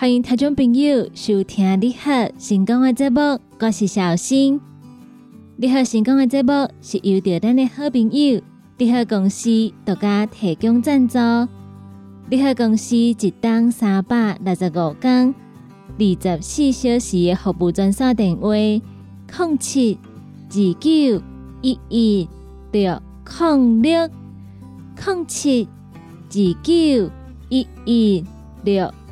欢迎听众朋友收听你好成功的节目，我是小新。你好成功的节目是由着咱的好朋友你好公司独家提供赞助。你好公司一档三百六十五天、二十四小时的服务专线电话：零七二九一一六零六零七二九一一六。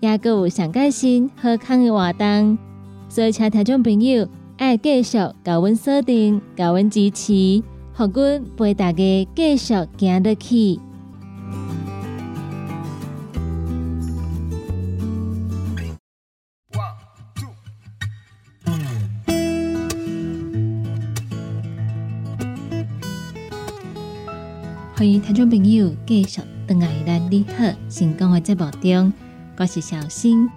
也阁有上开心、好康的活动，所以请听众朋友爱继续甲阮锁定、甲阮支持，互阮陪大家继续行得去。欢迎听众朋友继续登来咱你好成功的节目中。我是小新，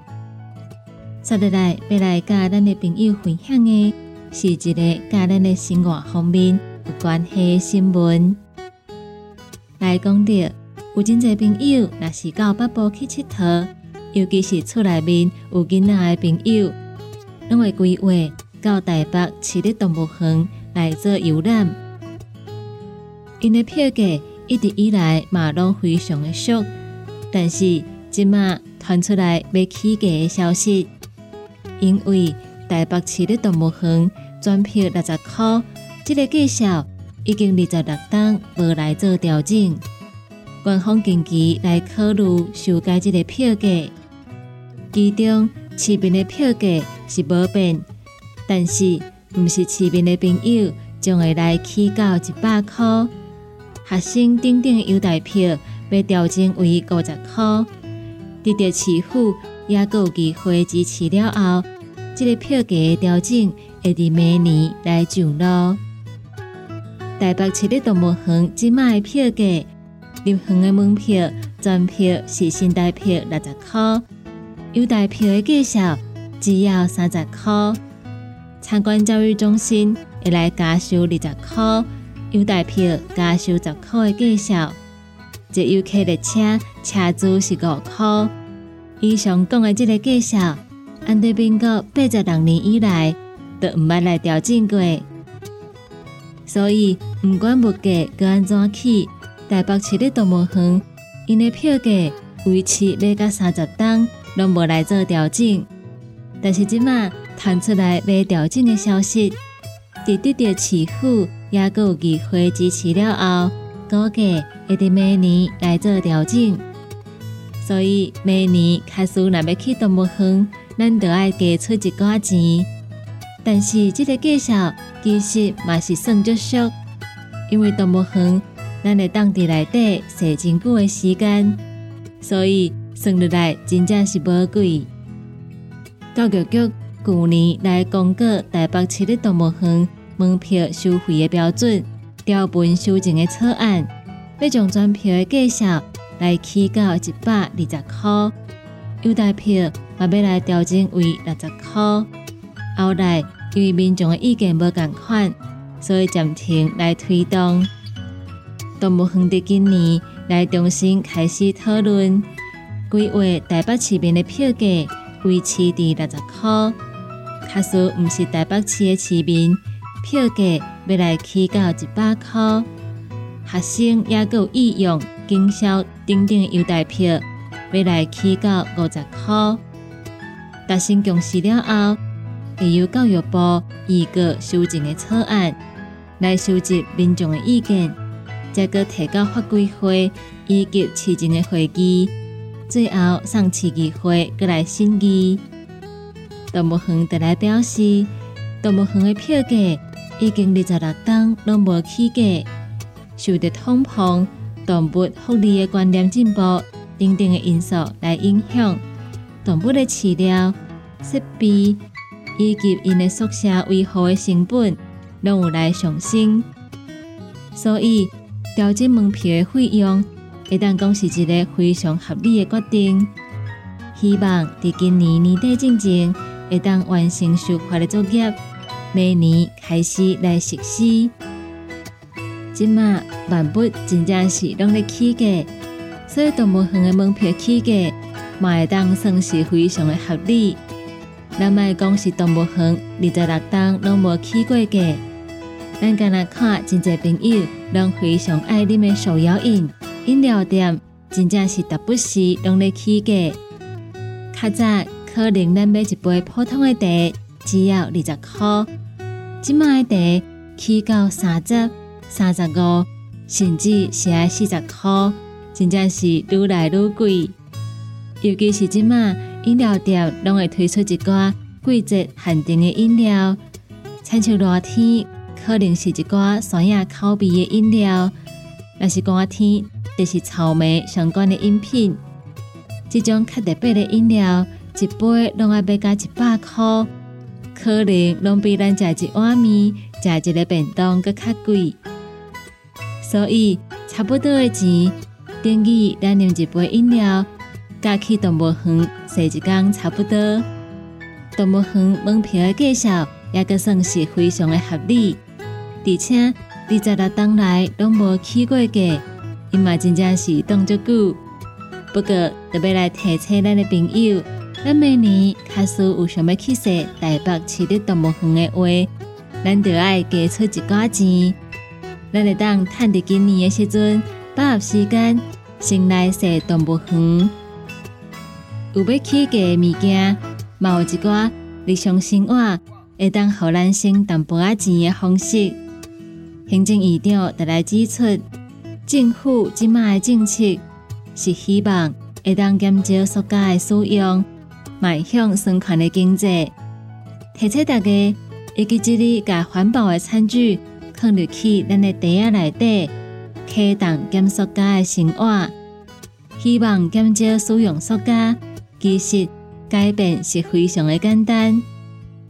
接下来要来甲咱的朋友分享的，是一个甲咱的生活方面有关系的新闻。来讲到，有真侪朋友若是到北部去佚佗，尤其是厝内面有囡仔的朋友，拢会规划到台北市立动物园来做游览。因的票价一直以来嘛拢非常的俗，但是即马。传出来要起价的消息，因为台北市的动物园转票六十块，这个介绍已经二十六档无来做调整。官方近期来考虑修改这个票价，其中市民的票价是无变，但是毋是市民的朋友将会来起到一百块，学生等等优待票被调整为五十块。得到市府也有机会支持了后，这个票价调整会伫明年来上路。台北市立动物园即卖票价，入园的门票全票是新台票六十块，优待票的介绍只要三十块。参观教育中心会来加收二十块，优待票加收十块的介绍。坐游客列车车资是五块。以上讲的这个介绍，安德民国八十六年以来都唔捌来调整过，所以毋管物价佮安怎起，台北市立动物园因的票价维持要到三十档，拢无来做调整。但是即马弹出来要调整的消息，伫得到市府也佮有机会支持了后，估计会伫明年来做调整。所以明年开始若要去动物园，咱就要加出一寡钱。但是这个介绍其实嘛是算足俗，因为动物园咱会当伫内底坐真久的时间，所以算落来真正是无贵。教育局去年来公告台北市的动物园门票收费的标准、条文修正的草案，要将全票的介绍来起到一百二十块，优待票嘛要来调整为六十块。后来因为民众的意见无共款，所以暂停来推动。动物园的今年来重新开始讨论，规划台北市民的票价维持伫六十块。假使毋是台北市的市民，票价要来起到一百块。学生也有意用经销等等优待票，要来起到五十块。达成共识了后，会由教育部预个修正的草案，来收集民众的意见。再个提交法规会以及市政的会议，最后送市议会过来审议。动物园特来表示，动物园的票价已经二十六档拢无起价，受到通膨、动物福利的观念进步等等的因素来影响，动物的饲料、设备以及因的宿舍维护的成本拢有来上升，所以。调整门票的费用，会当讲是一个非常合理的决定。希望伫今年年底之前，会当完成修法的作业，明年开始来实施。即马万物真正是拢咧起价，所以动物园的门票起价，嘛会当算是非常的合理。咱卖讲是动物园二十六档拢无起过价。咱今日看真侪朋友拢非常爱啉的手摇饮饮料店，真正是达不时拢咧起价。较早可能咱买一杯普通的茶只要二十块，即卖的茶起到三十、三十五，甚至是爱四十块，真正是愈来愈贵。尤其是即卖饮料店拢会推出一寡季节限定的饮料，亲像热天。可能是一寡酸雅口味的饮料，若是寒天，就是草莓相关的饮品。这种较特别的饮料，一杯拢要加一百块，可能拢比咱食一碗面、食一个便当搁较贵。所以，差不多的钱，等于咱用一杯饮料，加去动物园坐一工差不多。动物园门票的介绍，也搁算是非常的合理。而且二十六档来拢无起过价，伊嘛真正是等足久。不过特别来提醒咱的朋友，咱明年假使有想要去说台北市立动物园的话，咱就爱加出一寡钱。咱会当趁伫今年的时阵，把握时间先来说动物园。有要起价的物件，嘛有一寡日常生活会当互咱省淡薄仔钱的方式。行政院长特来指出，政府即卖的政策是希望会当减少塑胶的使用，迈向循环的经济。提醒大家，以及这里把环保的餐具放入去咱的袋仔内底，启动减塑胶的生活。希望减少使用塑胶，其实改变是非常的简单。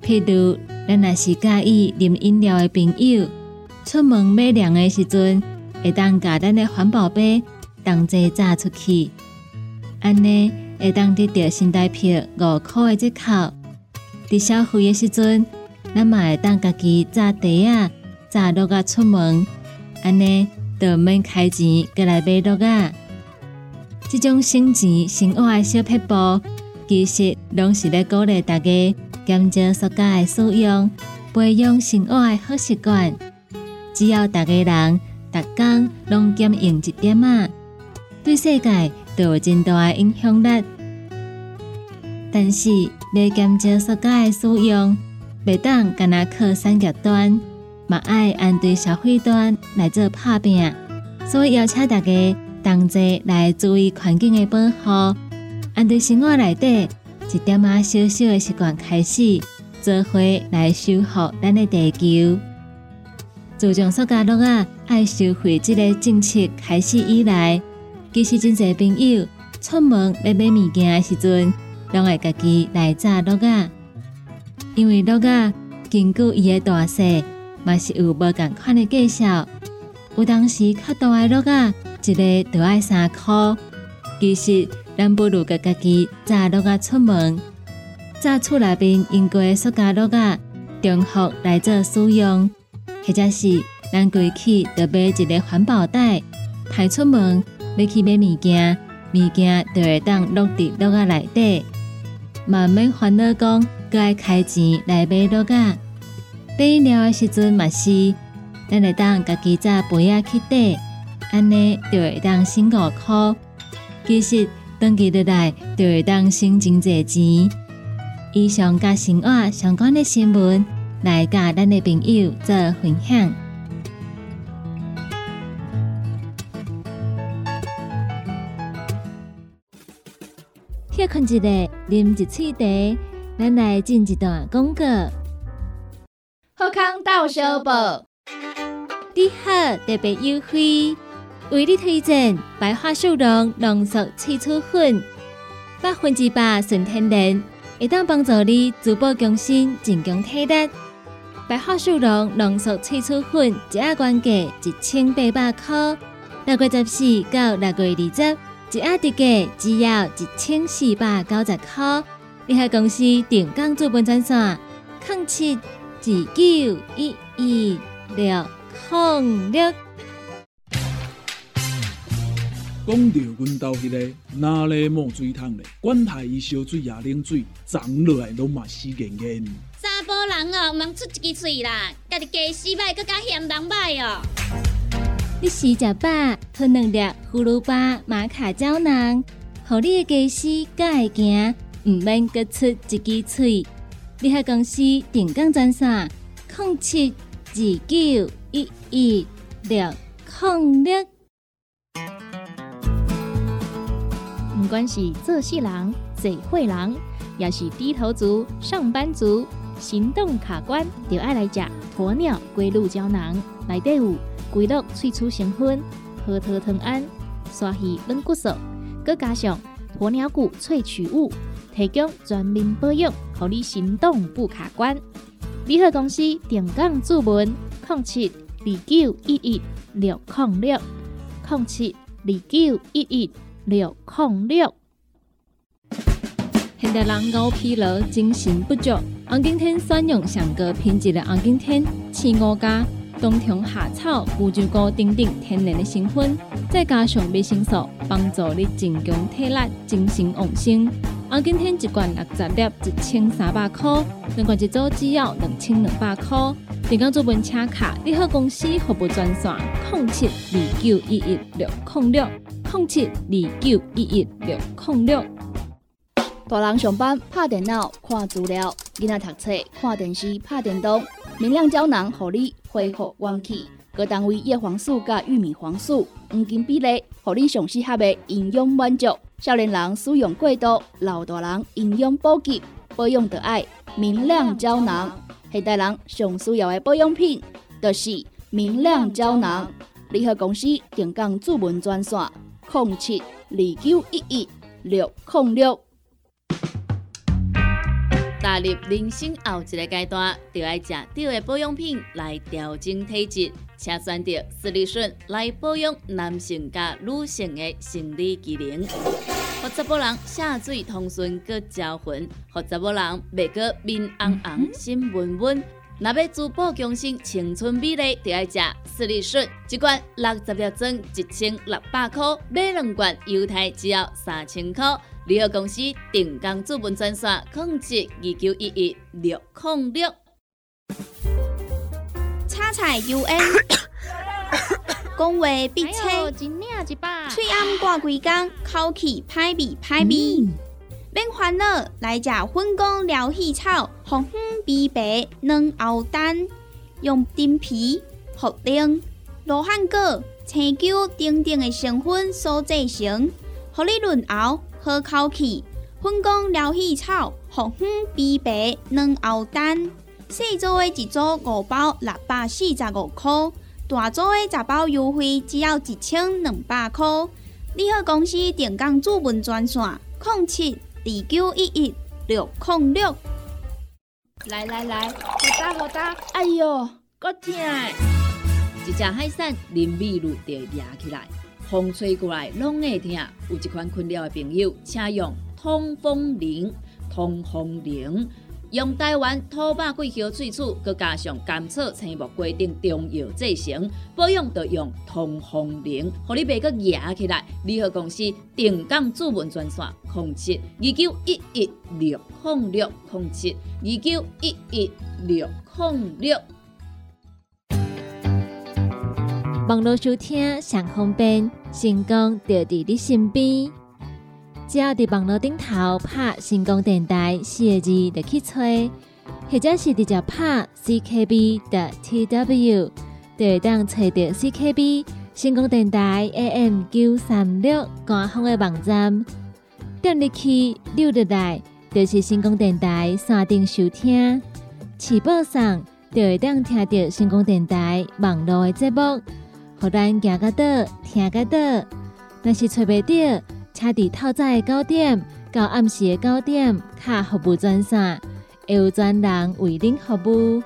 譬如，咱若是介意啉饮料的朋友。出门买粮的时阵，会当把咱的环保杯同齐炸出去，安尼会当得到新台票五块的折扣。伫消费的时阵，咱嘛会当家己炸茶啊，炸落啊出门，安尼就免开钱过来买落啊。这种省钱省活的小撇步，其实拢是咧鼓励大家减少塑胶的使用，培养生活的好习惯。只要大家人逐工拢减用一点啊，对世界都有真大的影响力。但是，要减少塑胶的使用，袂当干那靠产业端，嘛爱按对消费端来做拍拼。所以邀请大家同齐来注意环境的保护，按对生活内底一点啊小小的习惯开始，做伙来修复咱的地球。自从塑胶袋啊爱收回这个政策开始以来，其实真侪朋友出门要买物件的时阵，拢会家己来炸袋啊，因为袋啊根据伊的大小，嘛是有无共款的介绍。有当时较大的袋啊，一个就要三箍。其实咱不如甲家己炸袋啊出门，炸厝内边用过的塑胶袋啊，重复来做使用。或者是咱规去就买一个环保袋，派出门要去买物件，物件就会当落伫落啊内底，慢慢烦恼讲，搁爱开钱来买落啊。买饮料的时阵嘛是，咱会当家己再杯仔去底，安尼就会当省五箍。其实登记落来就会当省真济钱。以上甲生活相关的新闻。来甲咱的朋友做分享。困一下，啉一喙茶，咱来进一段广告。好康到小报，你好特别优惠，为你推荐白花树茸浓缩萃取粉，百分之百纯天然，会当帮助你逐步更新、增强体力。白桦树茸浓缩萃取粉，一盒原价一千八百块，六月十四到六月二十，一盒特价只要一千四百九十块。联合公司定岗资本专线：零七二九一一六零六。讲到阮兜迄个哪里冒水桶咧，管他伊烧水也冷水，长落来拢嘛死严严。查甫人哦，毋通出一支嘴啦，家己家洗歹，更加嫌人歹哦。你洗食饱，吞两粒葫芦巴、马卡胶囊，互你的家洗更会行，毋免各出一支嘴。你喺公司定岗专线：零七二九一一六零六。不管是做事人、嘴会人，也是低头族、上班族。行动卡关，就爱来食鸵鸟龟鹿胶囊，内底有龟鹿萃取成分，核桃藤胺、刷鱼软骨素，佮加上鸵鸟骨萃取物，提供全面保养，让你行动不卡关。联合公司定岗注文：零七二九一一六零六零七二九一一六零六。现代人熬疲劳，精神不足。红景天选用上个品质的红景天，青五加冬虫夏草、乌鸡膏等等天然的成分，再加上维生素，帮助你增强体力、精神旺盛。红景天一罐六十粒，一千三百块；两罐一组只要两千两百块。订购做本车卡，你好公司服务专线：零七二九一一六零六零七二九一一六零六。大人上班拍电脑看资料，囡仔读册看电视拍电动。明亮胶囊，互你恢复元气。各单位叶黄素加玉米黄素黄金比例，互你上适合的营养满足。少年人使用过度，老大人营养补给保养得爱明亮胶囊。现代人上需要的保养品，就是明亮胶囊。联合公司定岗主文专线：零七二九一一六零六。踏入人生后一个阶段，就要食对的保养品来调整体质，请选择斯利顺来保养男性加女性的生理机能，让查某人下水通顺个招魂，让查某人袂个面红红心温温。若要珠宝更新青春美丽，就要食斯利顺，一罐六十粒装，一千六百块；买两罐，犹太只要三千块。联合公司定岗资本专线：控制二九一一六零六。叉菜 U N，讲话必清，嘴暗挂几工，口气歹味歹味。免烦恼，来食粉果疗气草，红粉枇杷软藕丹，用丁皮、茯苓、罗汉果、青椒等等的成分所制成，合你润喉。好口气，粉工疗气草，红粉枇杷软后蛋，细组的一组五包六百四十五块，大组的十包优惠只要一千两百块。你好，公司电工主文专线：零七二九一一六零六。来来来，好打好打，哎哟，够痛！一只海扇淋雨露就压起来，风吹过来拢会痛。有一款困扰的朋友，请用通风铃，通风铃。用台湾土白桂花萃取，佮加上甘草、青木、规定中药制成，保养要用通风灵，互你袂佮压起来。联合公司定岗主文专线：零七二九一一六控六零七二九一一六控六。网络收听上方便，成功就伫你身边。只要伫网络顶头拍“成功电台”四个字，就去吹；或者是直接拍 “ckb” 的 “tw”，就会当找到 CKB 成功电台 AM 九三六官方的网站。点入去溜入来，就是成功电台山顶收听。起播上就会当听到成功电台网络的节目，互咱行个倒，听个到。若是找袂到，车伫透早的九点到暗时的九点，卡服务专线会有专人为您服务。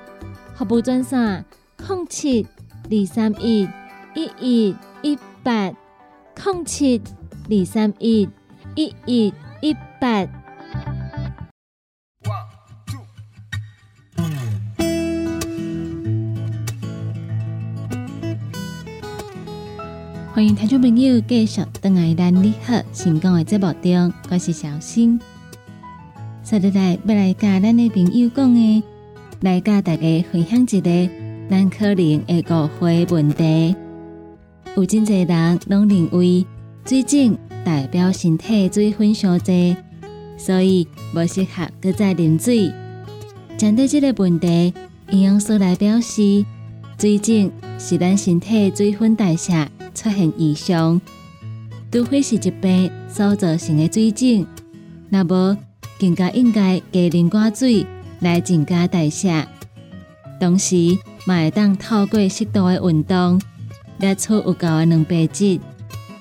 服务专线：零七二三一一一一八零七二三一一一一八。欢迎听众朋友继续登来咱你好成功的节目中，我是小新。接下来要来甲咱的朋友讲的，来甲大家分享一个咱可能会误会问题。有真侪人拢认为水肿代表身体水分上多，所以无适合搁再啉水。针对这个问题，营养师来表示，水肿是咱身体水分代谢。出现异常，除非是疾病所造成的水肿，那么更加应该加啉寡水来增加代谢。同时，嘛会当透过适度的运动，列出有够的蛋白质，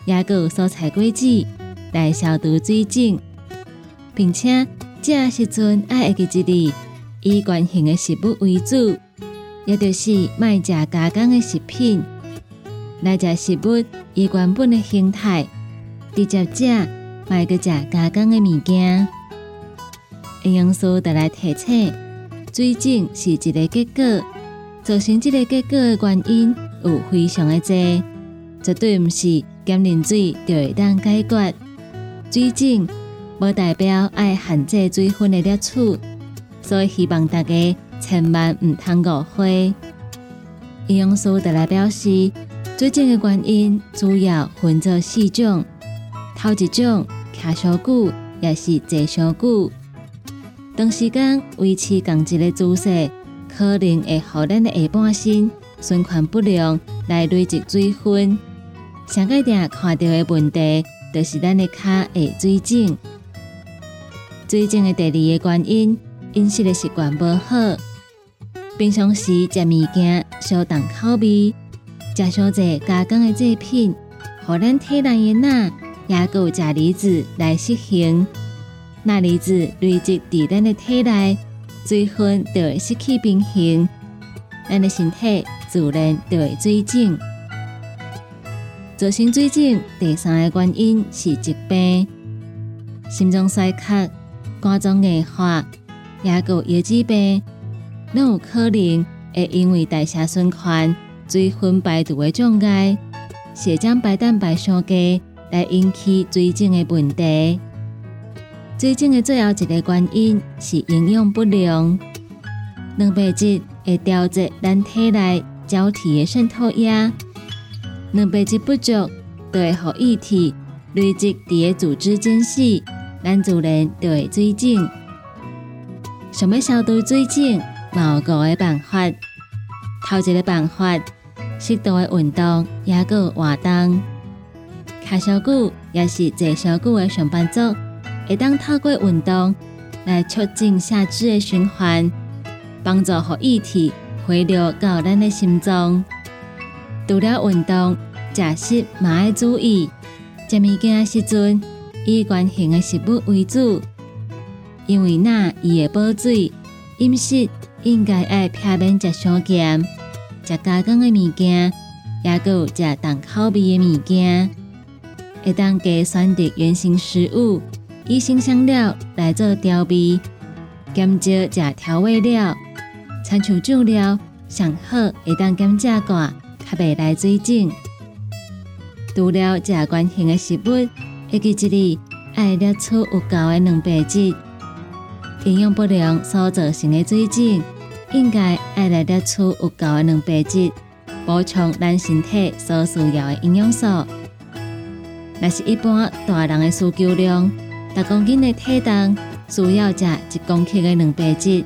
也有蔬菜果子来消毒水肿，并且这时阵爱会记一日以原形的食物为主，也就是卖食加工的食品。来食食物以原本的形态，直接食卖个食加工的物件。营养师带来提醒：水肿是一个结果，造成这个结果的原因有非常的多，绝对毋是减啉水就会当解决。水肿无代表爱限制水分的摄取，所以希望大家千万毋通误会。营养师带来表示。最近的原因主要分作四种，头一种徛上久，也是坐上久，长时间维持同一个姿势，可能会互咱的下半身循环不良，来累积水分。上个定看到的问题，就是咱的脚会水肿。水肿的第二个原因，饮食的习惯无好，平常时食物件少重口味。食上济加工的制品，互咱体内的钠也有钾离子来实行，钠离子累积伫咱的体内，水分就会失去平衡，咱的身体自然就会水肿。造成水肿第三个原因是疾病，心脏衰竭、肝脏硬化，也有腰子病，拢有可能会因为代谢循环。水分排毒的障碍，血浆白蛋白上低，来引起水肿的问题。水肿的最后一个原因是营养不良，蛋白质会调节咱体内胶体的渗透压，蛋白质不足，就会互液体累积伫个组织间隙，咱自然就会水肿。想要消除水肿，有五个办法。头一个办法。适度的运动，也个活动，卡小久也是坐小久的上班族，会当透过运动来促进下肢的循环，帮助和液体回流到咱的心脏。除了运动，食食嘛要注意，食物件时阵以圆形的食物为主，因为那伊会保水。饮食应该爱避免食伤咸、食加工的物件，也有食重口味的物件。会当加选择原形食物，以新香料来做调味，减少食调味料。参像酱料上好会当减食寡，较袂来水肿。除了食圆形的食物，会记一哩爱摄取有够的蛋白质。营养不良所造成的水肿，应该爱来摄取有够的蛋白质，补充咱身体所需要的营养素。若是一般大人的需求量，十公斤的体重需要食一公克的蛋白质。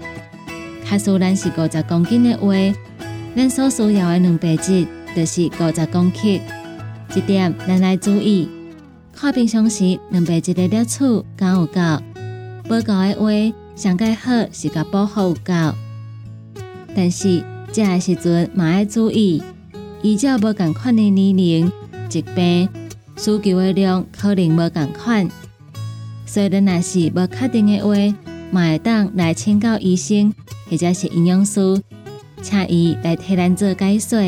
假使咱是五十公斤的话，咱所需要的蛋白质就是五十公克。这点咱来注意，看平常时蛋白质的摄取够有够，不够的话。上介好是甲保护有够，但是食的时阵嘛要注意，依照无共款的年龄、疾病需求的量可能无共款，所以若是无确定的话，嘛会当来请教医生或者是营养师，请伊来替咱做解说。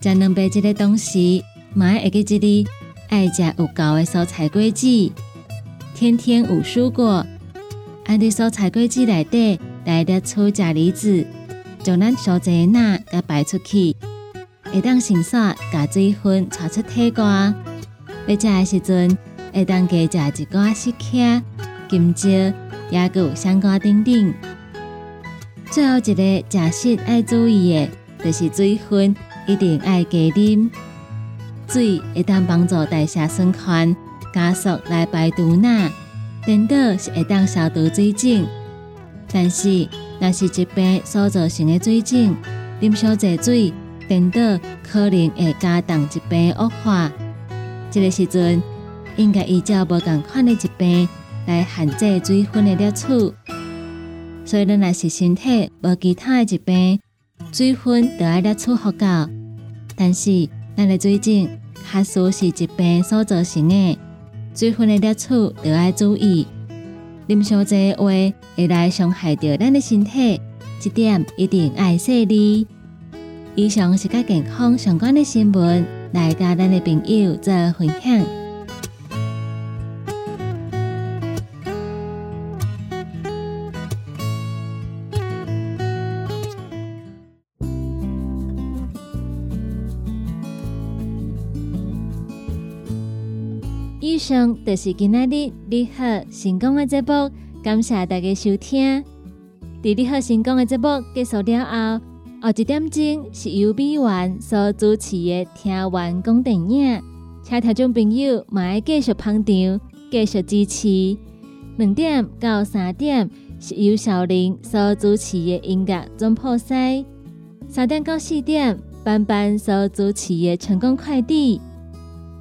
食蛋白质的同时，嘛要记一哩爱食有够的蔬菜果子，天天有蔬果。按伫蔬菜果子内底来摄取钾离子，将咱所济钠甲排出去，会当迅速甲水分带出体外。要食的时阵，会当加食一寡细克、金蕉，也有香瓜等等。最后一个食食爱注意的，就是水分一定爱加啉。水会当帮助代谢循环，加速来排毒钠。颠倒是会当消毒水肿，但是若是疾病所造成的水肿，啉少济水，颠倒可能会加重疾病恶化。这个时阵应该依照无共款的疾病来限制水分的摄取。所以，咱若是身体无其他的疾病，水分就要摄取足够。但是，咱的水肿确实是疾病所造成的。水分的摄取就要注意，啉伤济话会来伤害到咱的身体，这点一定爱细腻。以上是甲健康相关的新闻，来甲咱的朋友做分享。上就是今仔日你好成功的节目，感谢大家收听。伫你好成功的节目结束了后，后一点钟是由美元所主持的听完讲电影，请听众朋友嘛要继续捧场，继续支持。两点到三点是由小林所主持的音乐总破塞，三点到四点班班所主持的成功快递。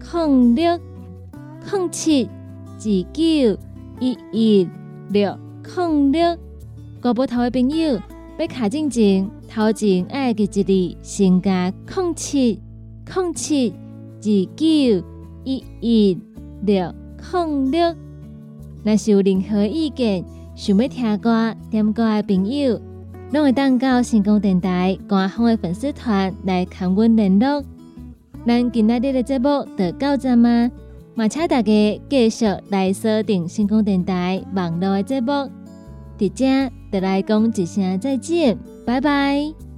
零六零七二九一一六零六，国宝头的朋友要卡进前，头前爱记一字，先加零七零七二九一一六零六。若是有任何意见，想要听歌、点歌的朋友，拢会当到成功电台官方的粉丝团来看阮联络。咱今仔日的节目就到这吗？嘛，请大家继续来锁定星空电台网络的节目。伫遮，就来讲一声再见，拜拜。